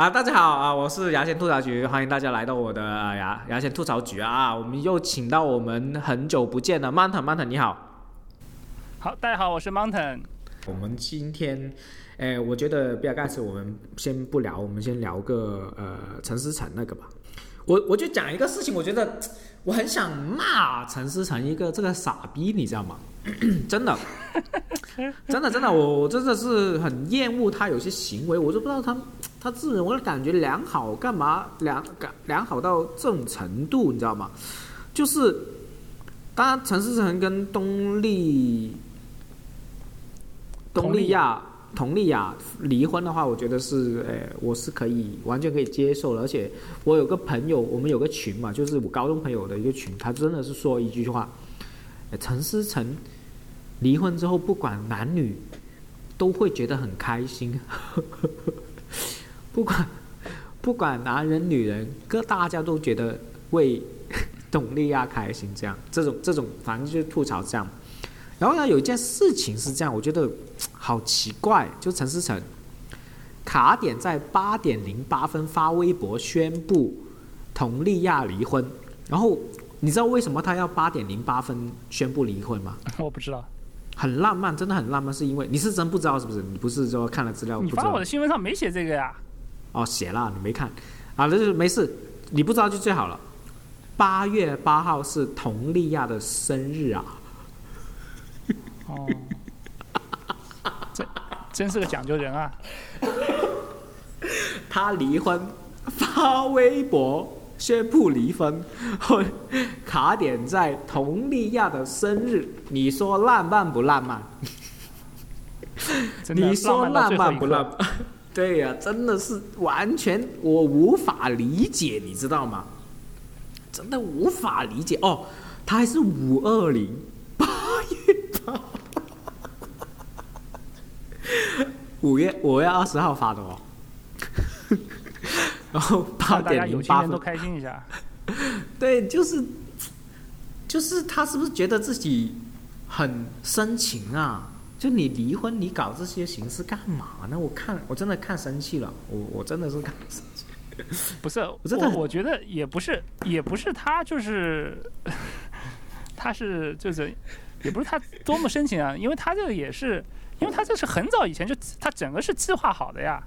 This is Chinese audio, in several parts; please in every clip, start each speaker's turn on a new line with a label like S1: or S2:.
S1: 啊，大家好啊，我是牙签吐槽局，欢迎大家来到我的呃牙牙签吐槽局啊。我们又请到我们很久不见的 Mountain Mountain，你好。
S2: 好，大家好，我是 Mountain。
S1: 我们今天，哎，我觉得比尔盖茨我们先不聊，我们先聊个呃陈思诚那个吧。我我就讲一个事情，我觉得我很想骂陈思诚一个这个傻逼，你知道吗？真的，真的真的，我我真的是很厌恶他有些行为，我都不知道他他自认为感觉良好，干嘛良感良好到这种程度，你知道吗？就是，当然陈思诚跟东丽东丽亚。佟丽娅离婚的话，我觉得是，哎，我是可以完全可以接受的。而且我有个朋友，我们有个群嘛，就是我高中朋友的一个群，他真的是说一句话：，陈思诚离婚之后，不管男女都会觉得很开心，不管 不管男人女人，各大家都觉得为佟丽娅开心，这样，这种这种，反正就是吐槽这样。然后呢，有一件事情是这样，我觉得好奇怪，就陈思诚卡点在八点零八分发微博宣布佟丽娅离婚。然后你知道为什么他要八点零八分宣布离婚吗？
S2: 我不知道。
S1: 很浪漫，真的很浪漫，是因为你是真不知道是不是？你不是说看了资料？
S2: 你发我的新闻上没写这个呀？
S1: 哦，写了，你没看啊？那就没事，你不知道就最好了。八月八号是佟丽娅的生日啊。
S2: 哦，真真是个讲究人啊！
S1: 他离婚发微博宣布离婚，卡点在佟丽娅的生日，你说浪漫不浪漫？你说浪漫不浪？对呀，真的是完全我无法理解，你知道吗？真的无法理解哦，他还是五二零八月八。五月五月二十号发的哦，然后八点零八分
S2: 都开心一下。
S1: 对，就是就是他是不是觉得自己很深情啊？就你离婚，你搞这些形式干嘛呢？我看我真的看生气了，我我真的是看生气。
S2: 不是，我真的我觉得也不是，也不是他，就是他是就是也不是他多么深情啊，因为他这个也是。因为他这是很早以前就，他整个是计划好的呀，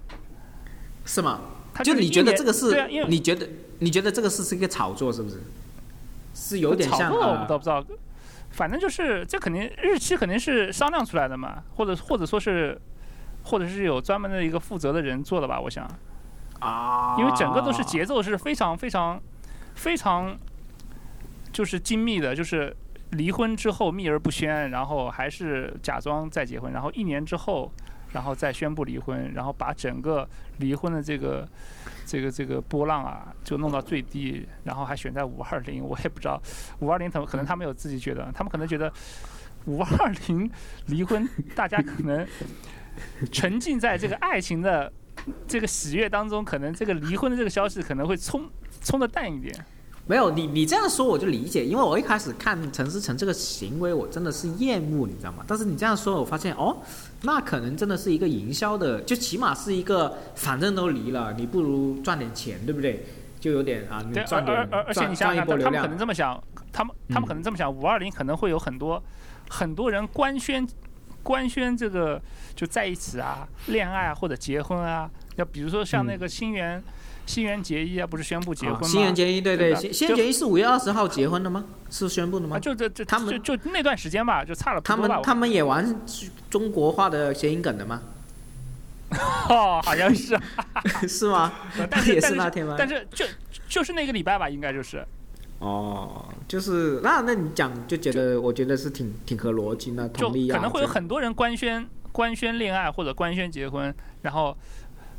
S1: 是吗？就你觉得这个是？你觉得你觉得这个是是一个炒作，是不是？是有点像。
S2: 炒作我倒不知道，反正就是这肯定日期肯定是商量出来的嘛，或者或者说是，或者是有专门的一个负责的人做的吧，我想。
S1: 啊。
S2: 因为整个都是节奏是非常非常非常，就是精密的，就是。离婚之后秘而不宣，然后还是假装再结婚，然后一年之后，然后再宣布离婚，然后把整个离婚的这个这个这个波浪啊，就弄到最低，然后还选在五二零，我也不知道五二零他们可能他们有自己觉得，他们可能觉得五二零离婚，大家可能沉浸在这个爱情的这个喜悦当中，可能这个离婚的这个消息可能会冲冲的淡一点。
S1: 没有你，你这样说我就理解，因为我一开始看陈思诚这个行为，我真的是厌恶，你知道吗？但是你这样说，我发现哦，那可能真的是一个营销的，就起码是一个，反正都离了，你不如赚点钱，对不对？就有点啊，你赚点赚赚一波流量。
S2: 他们可能这么想，他们他们可能这么想，五二零可能会有很多很多人官宣官宣这个就在一起啊，恋爱啊或者结婚啊，要比如说像那个新源。新垣结衣啊，不是宣布结婚吗？
S1: 新垣结衣，对对，新垣结衣是五月二十号结婚的吗？是宣布的吗？
S2: 就这这他们就就那段时间吧，就差了
S1: 他们他们也玩中国话的谐音梗的吗？
S2: 哦，好像是，
S1: 是吗？
S2: 但是
S1: 也是那天吗？
S2: 但是就就是那个礼拜吧，应该就是。
S1: 哦，就是那那你讲就觉得，我觉得是挺挺合逻辑的，同理
S2: 可能会有很多人官宣官宣恋爱或者官宣结婚，然后。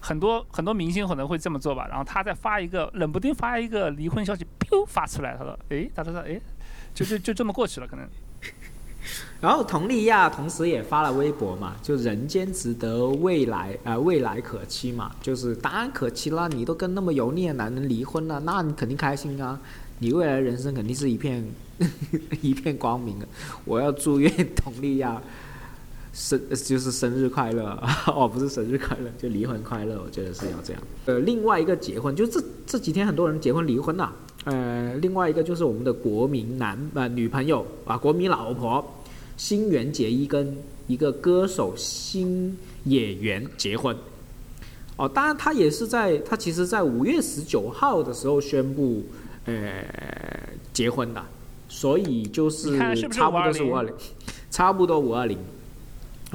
S2: 很多很多明星可能会这么做吧，然后他再发一个，冷不丁发一个离婚消息，噗发出来，他说，哎，他说，哎，就就就这么过去了，可能。
S1: 然后佟丽娅同时也发了微博嘛，就人间值得未来啊，未来可期嘛，就是当然可期啦，你都跟那么油腻的男人离婚了，那你肯定开心啊，你未来人生肯定是一片 一片光明的。我要祝愿佟丽娅生就是生日快乐 哦，不是生日快乐，就离婚快乐，我觉得是要这样。呃，另外一个结婚，就这这几天很多人结婚离婚呐、呃，另外一个就是我们的国民男呃女朋友啊，国民老婆新垣结衣跟一个歌手新野原结婚。哦，当然他也是在他其实在五月十九号的时候宣布呃结婚的，所以就是差不多是五二零，差不多五二零。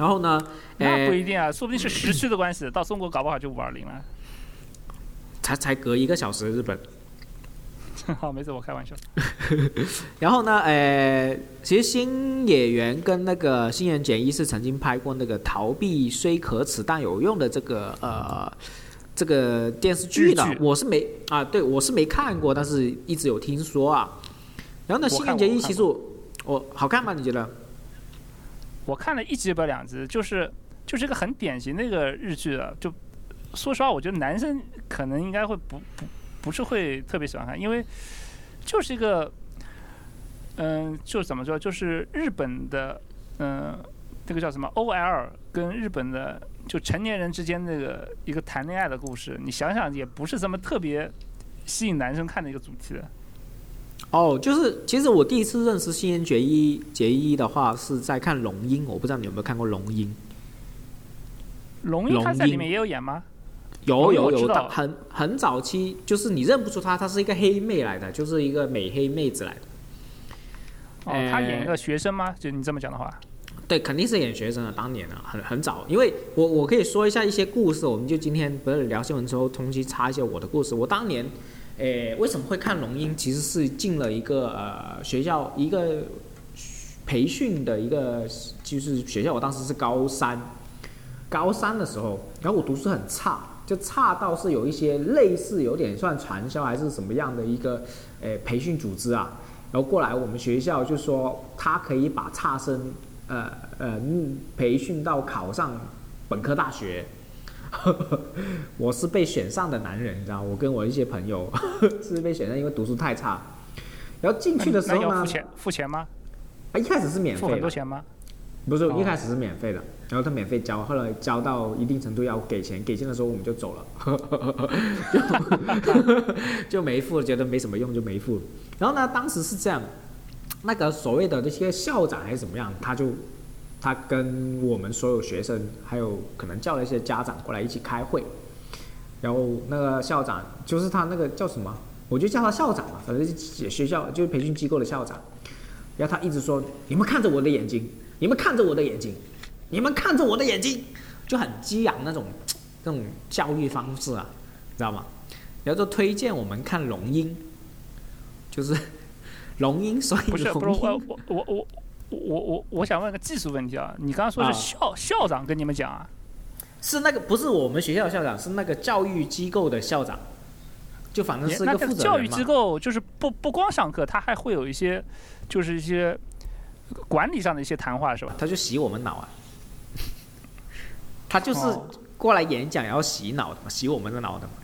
S1: 然后呢，
S2: 那不
S1: 呃，
S2: 一定啊，说不定是时区的关系，到中国搞不好就五二零了。
S1: 才才隔一个小时日本。
S2: 好，没事，我开玩笑。
S1: 然后呢，呃，其实新演员跟那个新垣结衣是曾经拍过那个《逃避虽可耻但有用》的这个呃这个电视剧的我是没啊，对我是没看过，但是一直有听说啊。然后呢，新垣结衣其实我我好看吗？你觉得？
S2: 我看了一集不两集，就是就是一个很典型的一个日剧的，就说实话，我觉得男生可能应该会不不不是会特别喜欢看，因为就是一个，嗯、就怎么说，就是日本的，嗯、那个叫什么 OL 跟日本的就成年人之间那个一个谈恋爱的故事，你想想也不是什么特别吸引男生看的一个主题的。
S1: 哦，就是其实我第一次认识新垣结衣结衣的话是在看《龙樱》，我不知道你有没有看过《龙樱》。
S2: 龙樱他在里面也有演吗？
S1: 有有有，很很早期，就是你认不出她，她是一个黑妹来的，就是一个美黑妹子来的。
S2: 哦，她演一
S1: 呃
S2: 个学生吗？就你这么讲的话。
S1: 对，肯定是演学生的，当年啊，很很早。因为我我可以说一下一些故事，我们就今天不是聊新闻之后，同期插一些我的故事。我当年，诶，为什么会看龙樱？其实是进了一个呃学校一个培训的一个就是学校，我当时是高三，高三的时候，然后我读书很差，就差到是有一些类似有点算传销还是什么样的一个诶培训组织啊，然后过来我们学校就说他可以把差生呃呃嗯培训到考上本科大学。我是被选上的男人，你知道，我跟我一些朋友 是被选上，因为读书太差。然后进去的时候呢
S2: 要付，钱付钱吗？
S1: 啊，一开始是免费的，
S2: 很多钱吗？
S1: 不是，
S2: 哦
S1: 一开始是免费的，然后他免费交，后来交到一定程度要给钱，给钱的时候我们就走了，就就没付，觉得没什么用就没付。然后呢，当时是这样，那个所谓的那些校长还是怎么样，他就他跟我们所有学生，还有可能叫了一些家长过来一起开会，然后那个校长就是他那个叫什么，我就叫他校长嘛，反正是学校就是培训机构的校长。然后他一直说：“你们看着我的眼睛，你们看着我的眼睛，你们看着我的眼睛，就很激昂那种那种教育方式啊，知道吗？然后就推荐我们看《龙樱》，就是《龙樱》，所以
S2: 不是不是
S1: 龙
S2: 我
S1: 樱
S2: 我我我我我我我想问个技术问题啊，你刚刚说
S1: 啊
S2: 是校、校长跟你们讲啊？
S1: 是那个不是我们学校的校长，是那个教育机构的校长，就反正是一个负责
S2: 教育机。构就是不不光上课，他还会有一些就是一些管理上的一些谈话是吧？
S1: 他就洗我们脑啊，他就是
S2: 哦
S1: 过来演讲，然后洗脑的嘛，洗我们的脑的嘛。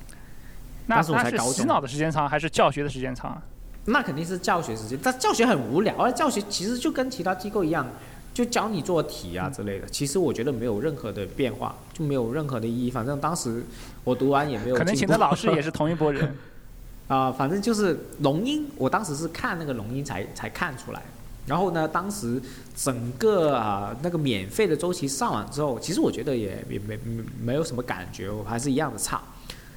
S2: 那
S1: 当时我
S2: 那
S1: 才高中
S2: 是洗脑的时间长还是教学的时间长啊？
S1: 那肯定是教学时间，但教学很无聊，啊教学其实就跟其他机构一样，就教你做题啊之类的。其实我觉得没有任何的变化，就没有任何的意义。反正当时我读完也没有
S2: 可能请的老师也是同一拨人。
S1: 啊、反正就是龙音，我当时是看那个龙音才才看出来。然后呢，当时整个啊、那个免费的周期上完之后，其实我觉得也也没没没有什么感觉，我还是一样的差。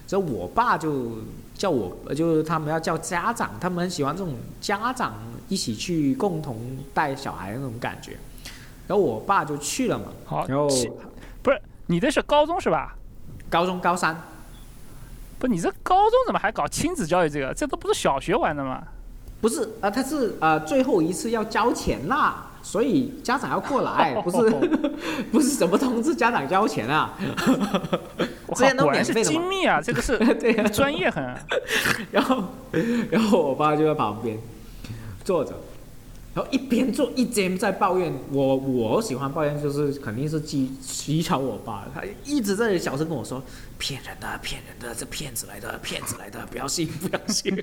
S1: 所以我爸就叫我，呃就是他们要叫家长，他们很喜欢这种家长一起去共同带小孩的那种感觉。然后我爸就去了嘛，
S2: 好，
S1: 然后
S2: 不是你这是高中是吧？
S1: 高中高三，
S2: 不，你这高中怎么还搞亲子教育这个？这都不是小学玩的吗？
S1: 不是啊、他是呃最后一次要交钱啦，所以家长要过来，不是 不是怎么通知家长交钱啊？
S2: 我
S1: 之前都免费的嘛
S2: 精密啊！这个是
S1: 对呀、
S2: 专业很。
S1: 然后然后我爸就在旁边坐着，然后一边做一边在抱怨我，我喜欢抱怨就是肯定是讥讥嘲我爸，他一直在小声跟我说骗人的骗人的，这骗子来的骗子来的，不要信不要信，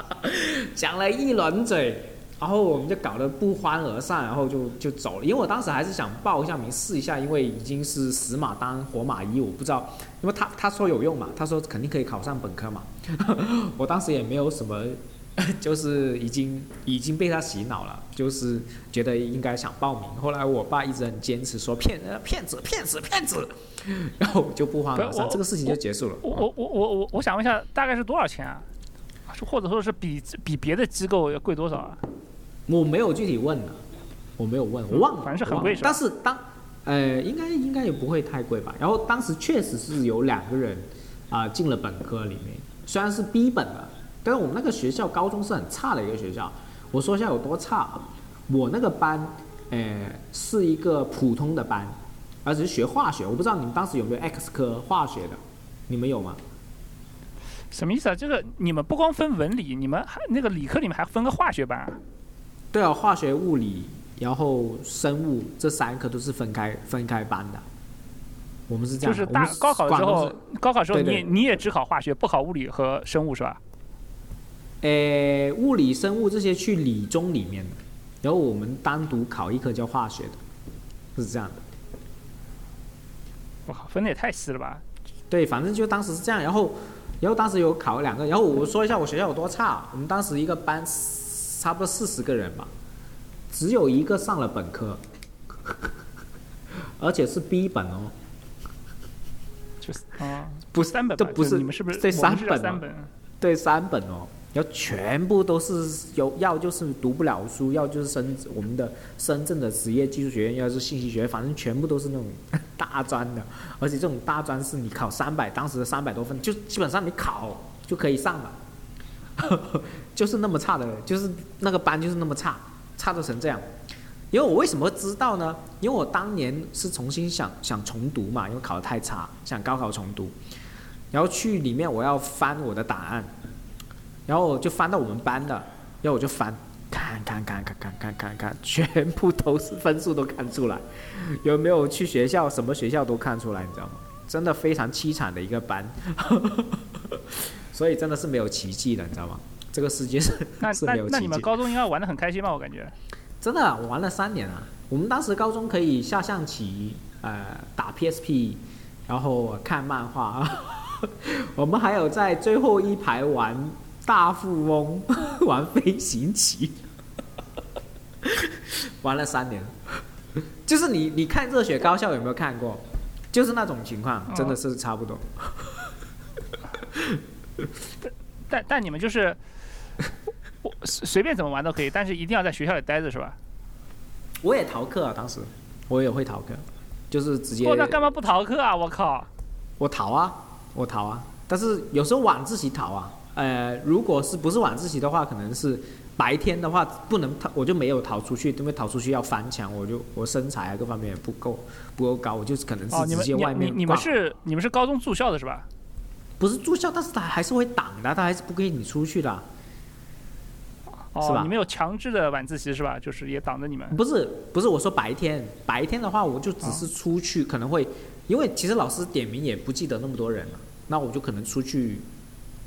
S1: 讲了一轮嘴。然后我们就搞得不欢而散，然后就就走了。因为我当时还是想报一下名试一下，因为已经是死马当活马医，我不知道，因为他他说有用嘛，他说肯定可以考上本科嘛。我当时也没有什么，就是已经已经被他洗脑了，就是觉得应该想报名。后来我爸一直很坚持说骗人、骗子、骗子、骗子，然后就不欢而散，这个事情就结束了。
S2: 我我我我我我想问一下，大概是多少钱啊？或者说是比比别的机构要贵多少啊？
S1: 我没有具体问的，我没有问，我忘了，
S2: 反正是很贵。
S1: 但是当，呃，应该应该也不会太贵吧。然后当时确实是有两个人啊进了本科里面，虽然是 B 本的，但是我们那个学校高中是很差的一个学校。我说一下有多差啊？我那个班，呃，是一个普通的班，而且是学化学。我不知道你们当时有没有 X 科化学的，你们有吗？
S2: 什么意思啊？这个你们不光分文理，你们还那个理科里面还分个化学班啊？
S1: 对啊，化学、物理，然后生物这三科都是分开分开班的。我们是这样，
S2: 就是大高考的时候，高考时候你你也只考化学，不考物理和生物是吧？
S1: 诶，物理、生物这些去理综里面的，然后我们单独考一科叫化学的，是这样的。
S2: 我靠，分的也太细了吧？
S1: 对，反正就当时是这样，然后然后当时有考了两个，然后我说一下我学校有多差，我们当时一个班。差不多四十个人吧，只有一个上了本科，而且是 B 本哦，
S2: 就是啊，
S1: 不是
S2: 三本，
S1: 这不是
S2: 你们是不是
S1: 对三
S2: 本？
S1: 三本，对三本哦，然后全部都是有要就是读不了书，要就是深我们的深圳的职业技术学院，要是信息学院，反正全部都是那种 大专的，而且这种大专是你考三百，当时的三百多分，就基本上你考就可以上了。就是那么差的，就是那个班就是那么差，差的成这样。因为我为什么会知道呢？因为我当年是重新想想重读嘛，因为考的太差，想高考重读，然后去里面我要翻我的档案，然后我就翻到我们班的，然后我就翻，看看看看看看看看，全部都是分数都看出来，有没有去学校，什么学校都看出来，你知道吗？真的非常凄惨的一个班。所以真的是没有奇迹的，你知道吗？这个世界是 是没有奇迹。
S2: 那你们高中应该玩的很开心吧？我感觉。
S1: 真的，我玩了三年啊。我们当时高中可以下象棋，呃，打 PSP，然后看漫画。我们还有在最后一排玩大富翁，玩飞行棋，玩了三年。就是你，你看《热血高校》有没有看过？就是那种情况，真的是差不多。
S2: 但但但你们就是 我随便怎么玩都可以，但是一定要在学校里待着是吧？
S1: 我也逃课啊，当时我也会逃课，就是直接。
S2: 那干嘛不逃课啊？我靠！
S1: 我逃啊，我逃啊，但是有时候晚自习逃啊。呃，如果是不是晚自习的话，可能是白天的话不能逃，我就没有逃出去，因为逃出去要翻墙，我就我身材啊各方面也不够不够高，我就可能是直接外面。
S2: 你你们是你们是高中住校的是吧？
S1: 不是住校，但是他还是会挡的，他还是不给你出去的，
S2: 是吧？你们有强制的晚自习是吧？就是也挡着你们。
S1: 不是，不是，我说白天，白天的话，我就只是出去，可能会，因为其实老师点名也不记得那么多人了，那我就可能出去，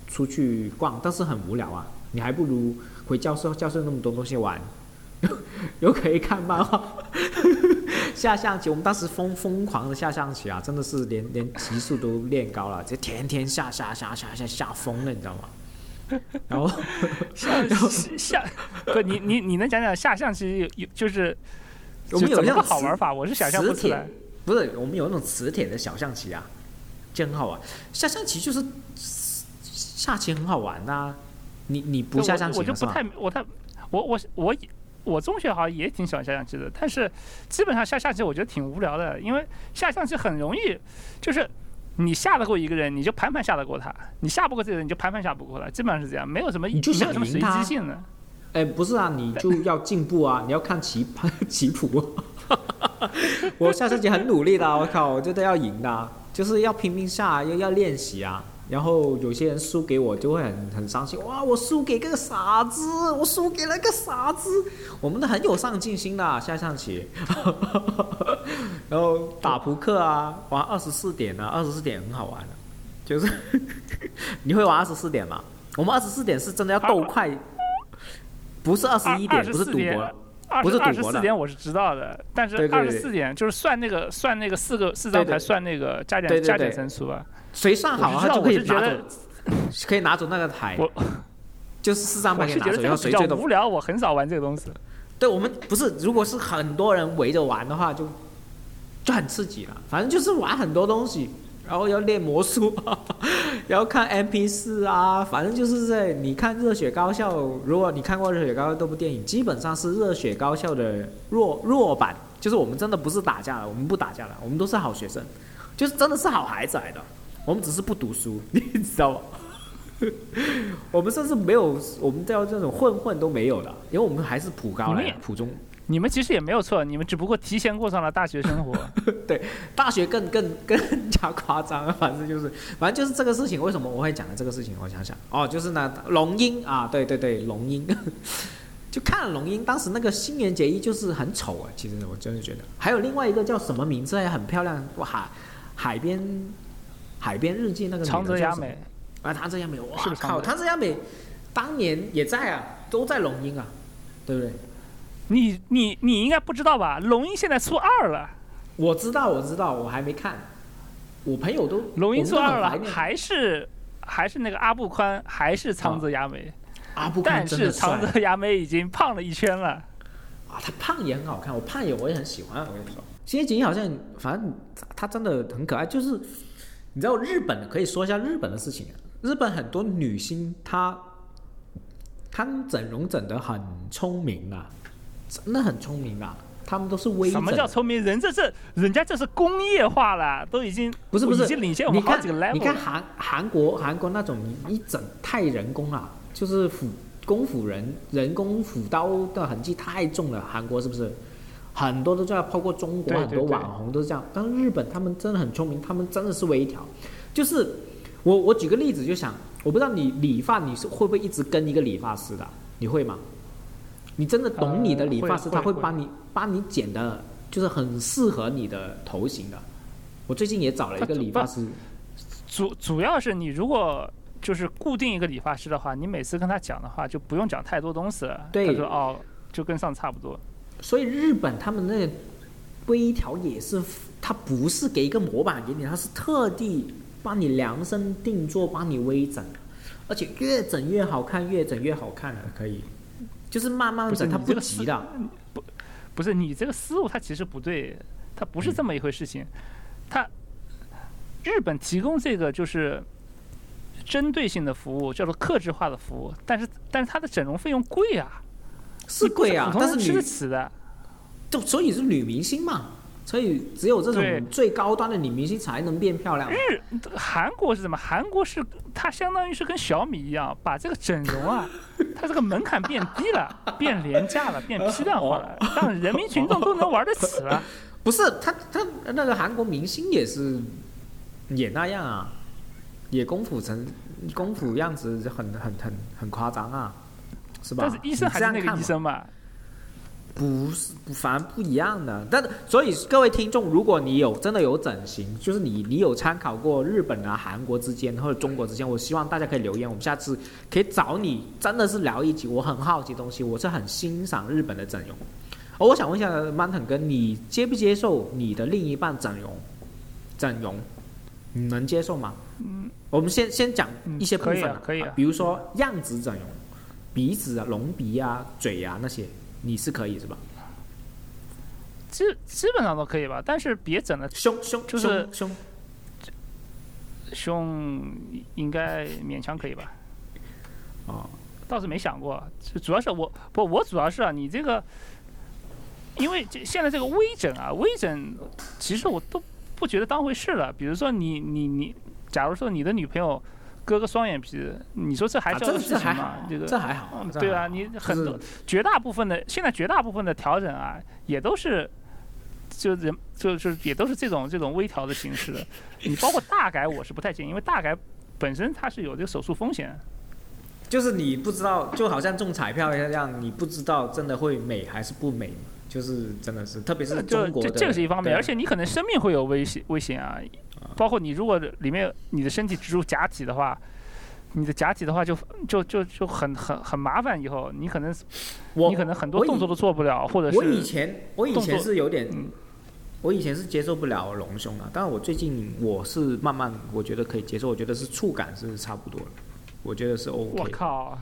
S1: 出去逛，但是很无聊啊，你还不如回教室，教室那么多东西玩。又可以看漫画，下象棋。我们当时疯疯狂的下象棋啊，真的是连连级数都练高了，就天天下下下下下下疯了，你知道吗？然后
S2: 下下不，你你你能讲讲下象棋有有就是
S1: 我们有
S2: 那个好玩法？我是想象不出来。
S1: 不是，我们有那种磁铁的小象棋啊，就很好玩。下象棋就是下棋很好玩呐。你你不下象棋
S2: 我就不太我太我我我。我中学好像也挺喜欢下象棋的，但是基本上下象棋我觉得挺无聊的，因为下象棋很容易，就是你下得过一个人，你就盘盘下得过他；你下不过这个人，你就盘盘下不过他，基本上是这样，没有什么
S1: 你就
S2: 没有什么随机性的。
S1: 哎，不是啊，你就要进步啊，你要看棋盘 棋谱。我下象棋很努力的，我靠，我觉得要赢的，就是要拼命下，又要练习啊。然后有些人输给我就会很很伤心，哇！我输给个傻子，我输给了个傻子。我们都很有上进心的下象棋，然后打扑克啊，玩二十四点啊，二十四点很好玩的，就是 你会玩二十四点吗？我们二十四点是真的要斗快，不是二十一点，不是赌博，
S2: 二
S1: 不是
S2: 十二十
S1: 赌博的
S2: 四点我是知道的，但是二十四点就是算那个算那个四个四张牌算那个加减加减
S1: 对
S2: 乘除啊。
S1: 谁算好他就可以拿走，可以拿走那个台
S2: 我，
S1: 就是四张牌可以拿走，然后谁最多
S2: 无聊，我很少玩这个东西。
S1: 对我们不是，如果是很多人围着玩的话，就就很刺激了。反正就是玩很多东西，然后要练魔术，然后看 MP 四啊，反正就是在你看《热血高校》，如果你看过《热血高校》这部电影，基本上是《热血高校》的弱弱版，就是我们真的不是打架了，我们不打架了，我们都是好学生，就是真的是好孩子来的，我们只是不读书，你知道吗？我们甚至没有，我们叫这种混混都没有的，因为我们还是普高来普中。
S2: 你们其实也没有错，你们只不过提前过上了大学生活。
S1: 对大学更更更加夸张，反正就是，反正就是这个事情。为什么我会讲的这个事情？我想想，哦，就是那龙樱啊，对对对，龙樱，就看了龙樱，当时那个新垣结衣就是很丑啊，其实我真的觉得。还有另外一个叫什么名字也很漂亮，哇，海海边海边日记那个
S2: 长泽雅美，
S1: 啊，长泽雅美，哇靠，
S2: 长泽
S1: 雅美当年也在啊，都在龙樱啊，对不对？
S2: 你你你应该不知道吧？龙樱现在出二了，
S1: 我知道，我知道，我还没看。我朋友都
S2: 龙樱出二了，还是还是那个阿布宽，还是长泽雅美，
S1: 阿布宽
S2: 但是长泽雅美已经胖了一圈了。
S1: 啊，他胖也很好看，我胖也我也很喜欢。我跟你说，新垣结衣好像反正他他真的很可爱，就是你知道日本的可以说一下日本的事情啊。日本很多女星她她们整容整得很聪明啊，真的很聪明啊，她们都是微整
S2: 什么叫聪明？人这是人家这是工业化了，都已经
S1: 不是不是
S2: 已经领先我们好几个 level。
S1: 你看韩韩国韩国那种一整太人工了，就是斧功夫人人工斧刀的痕迹太重了，韩国是不是？很多都这样，包括中国很多网红都是这样。但是日本他们真的很聪明，他们真的是微调。就是我我举个例子就想，我不知道你理发你是会不会一直跟一个理发师的？你会吗？你真的懂你的
S2: 呃
S1: 理发师，他
S2: 会会
S1: 帮你帮你剪的，就是很适合你的头型的。我最近也找了一个理发师，
S2: 主主要是你如果就是固定一个理发师的话，你每次跟他讲的话就不用讲太多东西了。
S1: 对
S2: 他说哦，就跟上次差不多。
S1: 所以日本他们那个微调也是，他不是给一个模板给你，他是特地帮你量身定做，帮你微整，而且越整越好看，越整越好看了，可以，就是慢慢整，它不急的。
S2: 不不是你这个思路，它其实不对，它不是这么一回事情。它日本提供这个就是针对性的服务，叫做克制化的服务，但是但是它的整容费用贵啊，
S1: 是贵啊但是女
S2: 得起的。
S1: 就所以是女明星嘛，所以只有这种最高端的女明星才能变漂亮。
S2: 日韩国是什么？韩国是它相当于是跟小米一样，把这个整容啊，它这个门槛变低了，变廉价了，变批量化了，让人民群众都能玩得起了。
S1: 不是他他那个韩国明星也是也那样啊，也功夫成功夫样子很很很很夸张啊，是吧？
S2: 但是医生还是那个医生嘛，
S1: 不是，不反正不一样的。但所以各位听众，如果你有真的有整形，就是你你有参考过日本啊、韩国之间或者中国之间，我希望大家可以留言，我们下次可以找你真的是聊一集。我很好奇东西，我是很欣赏日本的整容。哦，我想问一下 Manton 哥，你接不接受你的另一半整容？整容，你能接受吗？嗯，我们先先讲一些部分、
S2: 可以啊可以啊
S1: 比如说样子整容，鼻子啊、隆鼻啊、嘴啊那些，你是可以是吧？
S2: 基基本上都可以吧，但是别整的
S1: 胸胸
S2: 就是
S1: 胸胸
S2: 胸应该勉强可以吧。
S1: 哦，
S2: 倒是没想过，就主要是我不，我主要是啊，你这个，因为这现在这个微整啊，微整其实我都不觉得当回事了。比如说你你你，假如说你的女朋友割个双眼皮，你说这还叫事情吗？这个
S1: 这还好
S2: 嗯，对啊，你很多绝大部分的现在绝大部分的调整啊，也都是。就人就就是也都是这种这种微调的形式的，你包括大改我是不太建议，因为大改本身它是有这个手术风险，
S1: 就是你不知道，就好像中彩票一样，你不知道真的会美还是不美嘛？就是真的是，特别是
S2: 就
S1: 中国的，
S2: 这这个是一方面，而且你可能生命会有危险危险啊，包括你如果里面你的身体植入假体的话，你的假体的话就就就就很很很麻烦，以后你可能你可能很多动作都做不了，或者是
S1: 我以前我以前是有点，
S2: 嗯。
S1: 我以前是接受不了隆胸的，但是我最近我是慢慢我觉得可以接受，我觉得是触感是差不多了，我觉得是 OK 我
S2: 靠，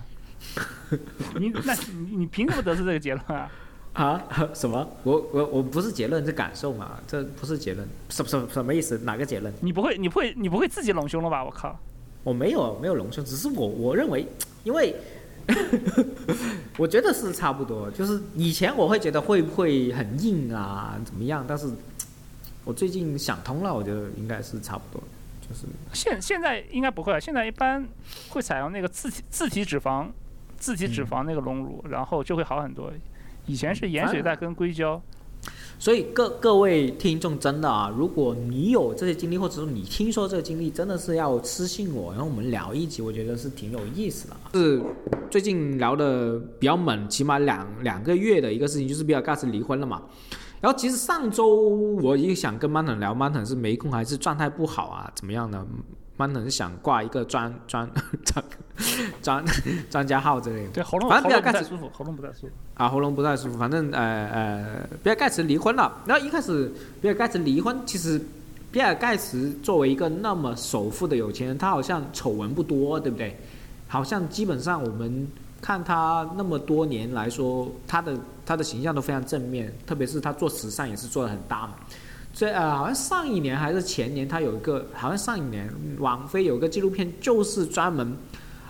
S2: 你那你你凭什么得出这个结论啊？
S1: 啊？什么？我我我不是结论，是感受嘛，这不是结论，什什什么意思？哪个结论？
S2: 你不会你不会你不会自己隆胸了吧？我靠！
S1: 我没有没有隆胸，只是我我认为，因为 我觉得是差不多，就是以前我会觉得会不会很硬啊，怎么样？但是我最近想通了，我觉得应该是差不多，就是
S2: 现现在应该不会，现在一般会采用那个自体自体脂肪自体脂肪那个隆乳，然后就会好很多。以前是盐水袋跟硅胶，
S1: 所以各各位听众真的啊，如果你有这些经历，或者说你听说这个经历，真的是要私信我，然后我们聊一集，我觉得是挺有意思的啊。是最近聊的比较猛，起码两两个月的一个事情，就是比尔盖茨离婚了嘛。然后其实上周我也想跟曼腾聊，曼腾是没空还是状态不好啊？怎么样呢？曼腾是想挂一个专 专专专专家号之类的。
S2: 对喉咙
S1: 反正比尔盖茨
S2: 咙不太舒服，喉咙不太舒服。
S1: 啊，喉咙不太舒服，反正呃呃，比尔盖茨离婚了。然后一开始比尔盖茨离婚，其实比尔盖茨作为一个那么首富的有钱人，他好像丑闻不多，对不对？好像基本上我们看他那么多年来说，他的他的形象都非常正面，特别是他做慈善也是做的很大嘛。所以呃，好像上一年还是前年，他有一个，好像上一年网飞有一个纪录片，就是专门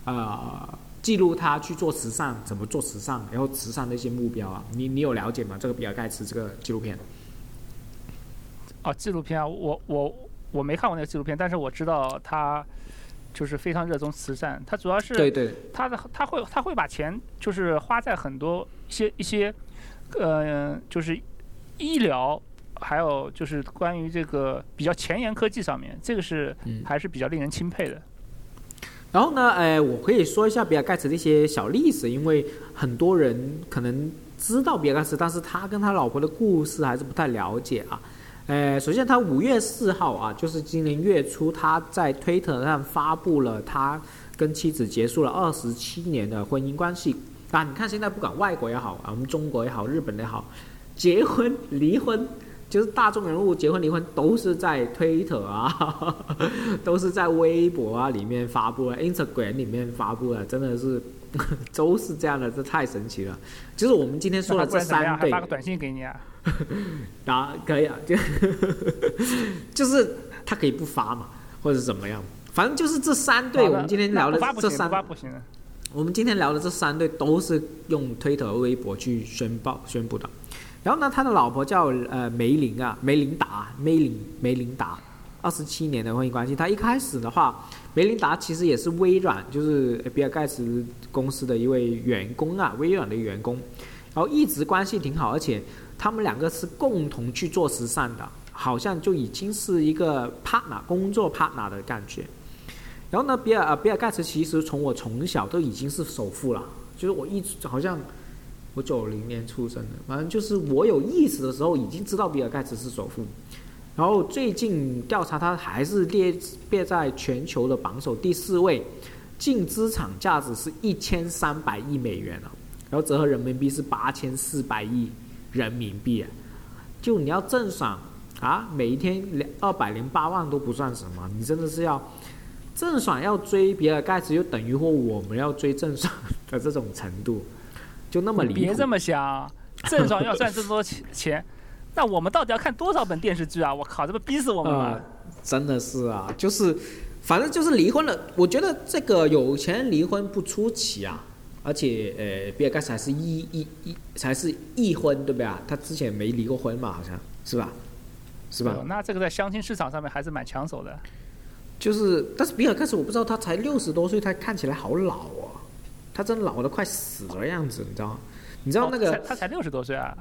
S1: 呃记录他去做慈善，怎么做慈善，然后慈善的一些目标啊。你你有了解吗？这个比尔盖茨这个纪录片？
S2: 哦，纪录片啊，我我我没看过那个纪录片，但是我知道他就是非常热衷慈善。他主要是
S1: 对对，
S2: 他的他会他会把钱就是花在很多一些一些呃就是医疗，还有就是关于这个比较前沿科技上面，这个是
S1: 嗯
S2: 还是比较令人钦佩的。
S1: 然后呢，呃，我可以说一下比尔盖茨的一些小例子，因为很多人可能知道比尔盖茨，但是他跟他老婆的故事还是不太了解啊。呃，首先他五月四号啊，就是今年月初，他在推特上发布了他跟妻子结束了二十七年的婚姻关系啊。你看现在不管外国也好啊，我们中国也好，日本也好，结婚离婚。就是大众人物结婚离婚都是在推特啊，都是在微博啊里面发布了，Instagram 里面发布了，真的是 都是这样的，这太神奇了。就是我们今天说的这？三对
S2: 发个短信给你啊？
S1: 啊，可以啊，就就是他可以不发嘛，或者怎么样，反正就是这三对，我们今天聊的这三
S2: 不发不行的。
S1: 我们今天聊的这三对都是用推特和微博去宣报宣布的。然后呢，他的老婆叫呃梅林啊，梅琳达，梅林梅琳达，二十七年的婚姻关系。他一开始的话，梅琳达其实也是微软，就是比尔盖茨公司的一位员工啊，微软的员工。然后一直关系挺好，而且他们两个是共同去做慈善的，好像就已经是一个 partner 工作 partner 的感觉。然后呢，比尔比尔盖茨其实从我从小都已经是首富了，就是我一直好像我九零年出生的，反正就是我有意识的时候已经知道比尔盖茨是首富。然后最近调查他还是列列在全球的榜首第四位，净资产价值是一千三百亿美元啊，然后折合人民币是八千四百亿人民币啊，就你要郑爽啊，每一天两二百零八万都不算什么，你真的是要。郑爽要追比尔盖茨，就等于或我们要追郑爽的这种程度，就那么离谱。
S2: 别这么想，郑爽要赚这么多钱钱，那我们到底要看多少本电视剧啊？我靠，这不逼死我们吗？
S1: 呃真的是啊，就是反正就是离婚了。我觉得这个有钱人离婚不出奇啊，而且呃，比尔盖茨还是一一一才是一婚，对不对啊？他之前没离过婚嘛，好像是吧？是吧？
S2: 哦那这个在相亲市场上面还是蛮抢手的。
S1: 就是，但是比尔盖茨我不知道他才六十多岁，他看起来好老哦，他真老的快死了样子，你知道吗？你知道那个？
S2: 哦他才六十多岁啊？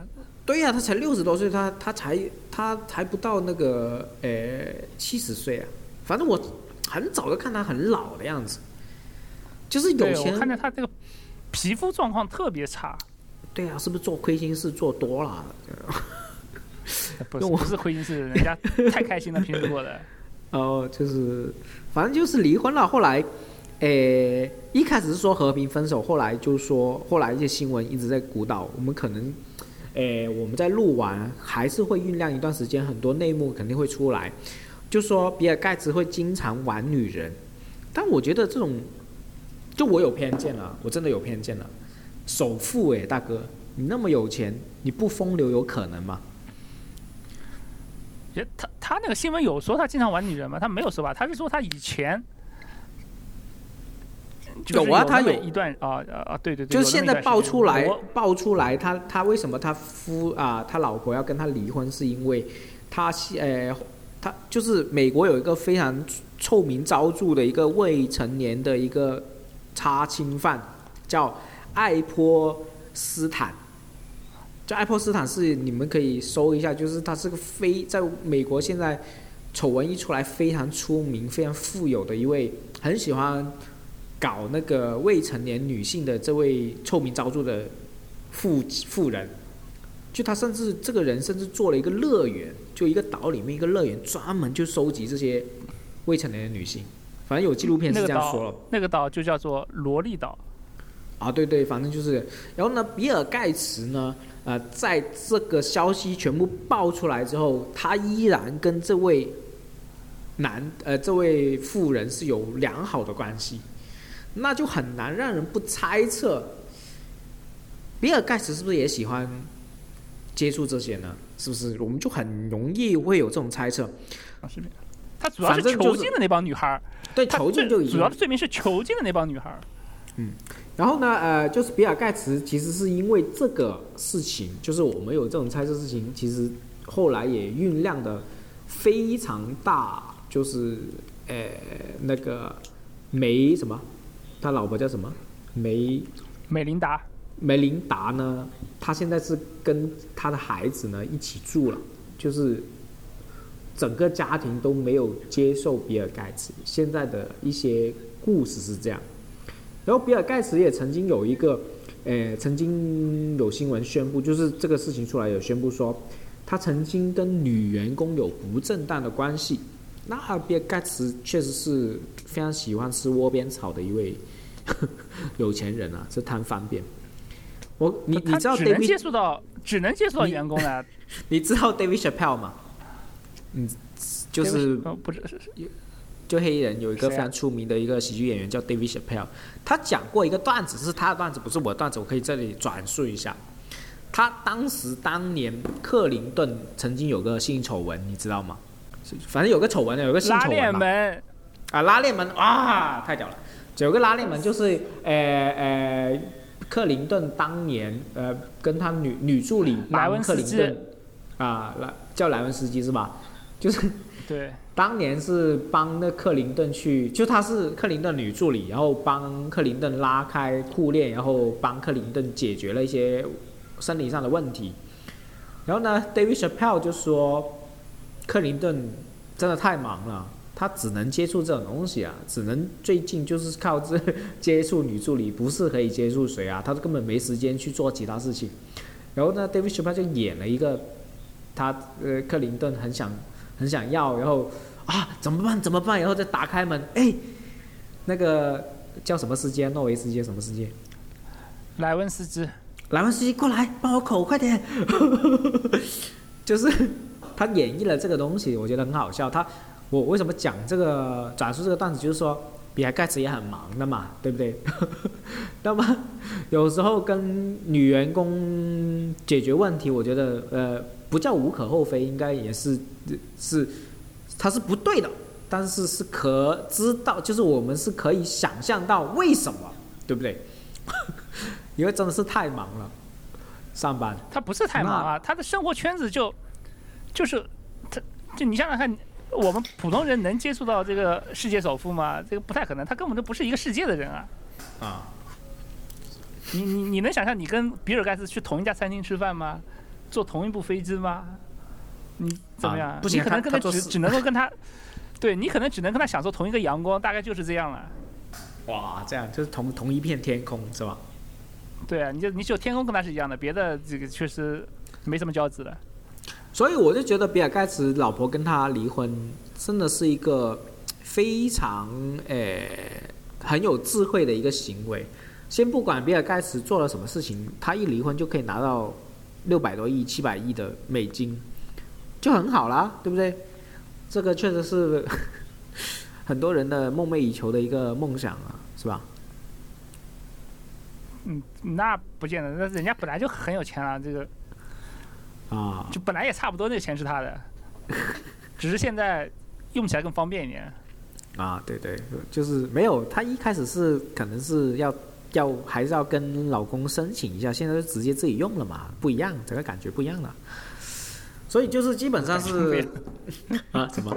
S1: 对呀、他才六十多岁，他他才他才不到那个呃七十岁啊。反正我很早就看他很老的样子，就是有，钱
S2: 我看见他这个皮肤状况特别差，
S1: 对啊，是不是做亏心事做多了？
S2: 不是
S1: 我
S2: 不是亏心事，人家太开心了，平时过的。
S1: 哦，就是反正就是离婚了。后来诶，一开始是说和平分手，后来就说，后来一些新闻一直在鼓捣，我们可能，诶，我们在录完还是会酝酿一段时间，很多内幕肯定会出来，就说比尔盖茨会经常玩女人，但我觉得这种，就我有偏见了，我真的有偏见了，首富诶，大哥，你那么有钱，你不风流有可能吗？
S2: 也他他那个新闻有说他经常玩女人吗？他没有说吧？他是说他以前。有
S1: 啊，他有
S2: 一段啊啊对对对，
S1: 就现在爆出来爆出来，他他为什么他夫啊他老婆要跟他离婚，是因为他呃他就是美国有一个非常臭名昭著的一个未成年的一个插亲犯，叫爱泼斯坦，就爱泼斯坦是你们可以搜一下，就是他是个非在美国现在丑闻一出来非常出名、非常富有的一位，很喜欢。搞那个未成年女性的这位臭名昭著的富富人，就他甚至这个人甚至做了一个乐园，就一个岛里面一个乐园，专门就收集这些未成年的女性。反正有纪录片是这样说了。
S2: 那个岛就叫做萝莉岛。
S1: 啊，对对，反正就是。然后呢，比尔盖茨呢，呃，在这个消息全部爆出来之后，他依然跟这位男呃这位富人是有良好的关系。那就很难让人不猜测，比尔盖茨是不是也喜欢接触这些呢？是不是？我们就很容易会有这种猜测。
S2: 啊，是他主要是囚禁的那帮女孩儿。
S1: 对，囚禁就
S2: 主要的罪名是囚禁的那帮女孩儿。
S1: 嗯，然后呢，呃，就是比尔盖茨其实是因为这个事情，就是我们有这种猜测事情，其实后来也酝酿的非常大，就是呃那个梅什么。他老婆叫什么？梅
S2: 梅琳达。
S1: 梅琳达呢？他现在是跟他的孩子呢一起住了，就是整个家庭都没有接受比尔盖茨。现在的一些故事是这样。然后比尔盖茨也曾经有一个，呃，曾经有新闻宣布，就是这个事情出来有宣布说，他曾经跟女员工有不正当的关系。那比尔盖茨确实是非常喜欢吃窝边草的一位。有钱人啊，是贪方便。我你你知道
S2: 只能接触到只能接触到员工的。
S1: 你知道 David Chappelle 吗？嗯，就是
S2: 不是
S1: 就黑人有一个非常出名的一个喜剧演员叫 David Chappelle，他讲过一个段子，是他的段子，不是我的段子，我可以这里转述一下。他当时当年克林顿曾经有个性丑闻，你知道吗？反正有个丑闻，有个性丑闻
S2: 拉链门
S1: 啊，拉链门啊，太屌了。有个拉链门，就是呃呃，克林顿当年呃跟他女女助理帮克林顿啊，莱叫莱文斯基是吧？就是
S2: 对，
S1: 当年是帮那克林顿去，就他是克林顿女助理，然后帮克林顿拉开裤链，然后帮克林顿解决了一些生理上的问题。然后呢，David Chappelle 就说，克林顿真的太忙了。他只能接触这种东西啊，只能最近就是靠这接触女助理，不是可以接触谁啊？他根本没时间去做其他事情。然后呢，David Chappelle 就演了一个，他呃克林顿很想很想要，然后啊怎么办怎么办？然后再打开门，哎，那个叫什么时间？诺维斯基什么时间？
S2: 莱文斯基。
S1: 莱文斯基过来帮我口快点。就是他演绎了这个东西，我觉得很好笑。他。我为什么讲这个转述这个段子，就是说比尔盖茨也很忙的嘛，对不对？那么有时候跟女员工解决问题，我觉得呃不叫无可厚非，应该也是是他是不对的，但是是可知道，就是我们是可以想象到为什么，对不对？因为真的是太忙了，上班。
S2: 他不是太忙啊，他的生活圈子就就是他就你想想看。我们普通人能接触到这个世界首富吗？这个不太可能，他根本就不是一个世界的人啊！
S1: 啊，
S2: 你你你能想象你跟比尔盖茨去同一家餐厅吃饭吗？坐同一部飞机吗？你怎么样？
S1: 不行，
S2: 你可能跟
S1: 他
S2: 只只能够跟他，对你可能只能跟他享受同一个阳光，大概就是这样了。
S1: 哇，这样就是同同一片天空是吧？
S2: 对啊，你就你只有天空跟他是一样的，别的这个确实没什么交集了。
S1: 所以我就觉得比尔盖茨老婆跟他离婚，真的是一个非常诶很有智慧的一个行为。先不管比尔盖茨做了什么事情，他一离婚就可以拿到六百多亿、七百亿的美金，就很好啦，对不对？这个确实是很多人的梦寐以求的一个梦想啊，是吧？
S2: 嗯，那不见得，那人家本来就很有钱了，这个
S1: 啊，
S2: 就本来也差不多，那钱是他的，只是现在用起来更方便一点。
S1: 啊，对对，就是没有，他一开始是可能是要。要还是要跟老公申请一下，现在就直接自己用了嘛，不一样，整个感觉不一样了。所以就是基本上是 啊，怎么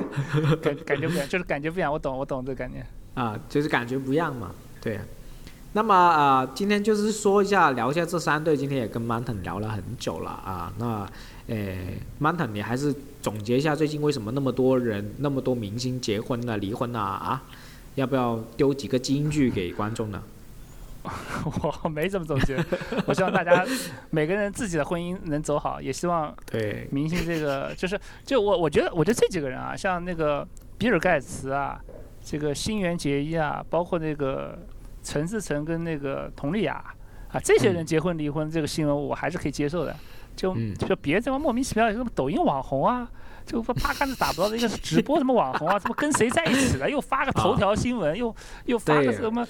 S2: 感感觉不一样，就是感觉不一样，我懂，我懂这感觉
S1: 啊，就是感觉不一样嘛，对。那么啊，今天就是说一下，聊一下这三对，今天也跟 Mountain 聊了很久了啊。那诶，Mountain，你还是总结一下最近为什么那么多人、那么多明星结婚了、离婚了啊？要不要丢几个金句给观众呢？
S2: 我没怎么总结，我希望大家每个人自己的婚姻能走好，也希望
S1: 对
S2: 明星这个就是就我我觉得我觉得这几个人啊，像那个比尔盖茨啊，这个新垣结衣啊，包括那个陈思诚跟那个佟丽娅啊，这些人结婚离婚这个新闻我还是可以接受的，就就别这么莫名其妙什么抖音网红啊。就说八竿子打不着的一个直播什么网红啊，什么跟谁在一起了，又发个头条新闻，又又发个什么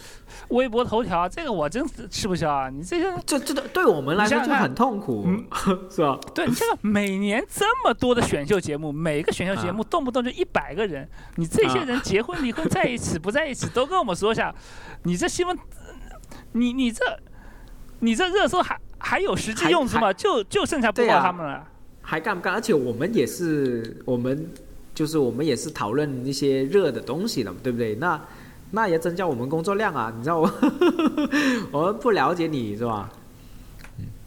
S2: 微博头条，这个我真吃不消啊！你这些
S1: 这这对我们来说就很痛苦，是吧？
S2: 对你这个每年这么多的选秀节目，每个选秀节目 动不动就一百个人，你这些人结婚离婚在一起不在一起都跟我们说一下，你这新闻，你你这你这热搜还还有实际用处吗？就就剩下播报他们了。
S1: 还干不干？而且我们也是，我们就是我们也是讨论一些热的东西的，对不对？那那也增加我们工作量啊！你知道我 我们不了解你是吧？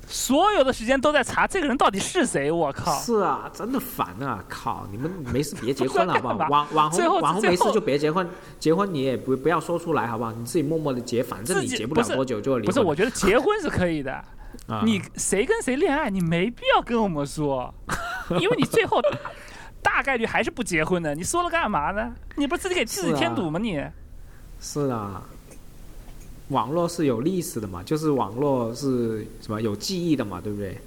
S2: 所有的时间都在查这个人到底是谁，我靠！
S1: 是啊，真的烦啊！靠，你们没事别结婚了好不好？网网红网红没事就别结婚，结婚你也不不要说出来好不好？你自己默默的结，反正你结不了多久就离。
S2: 不是，我觉得结婚是可以的。你谁跟谁恋爱，你没必要跟我们说，因为你最后 大概率还是不结婚的。你说了干嘛呢？你不是自己给自己添堵吗？你
S1: 是啊，网络是有历史的嘛，就是网络是什么有记忆的嘛，对不对？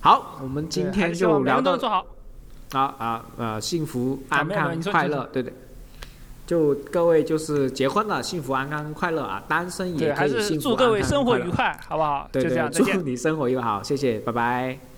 S1: 好，我们今天就聊到啊啊呃，幸福安康快乐，对对。就各位就是结婚了，幸福安康快乐啊！单身也可以幸福安康
S2: 祝各位生活愉快，好不好？
S1: 对
S2: 对，
S1: 祝你生活愉快，好，谢谢，拜拜。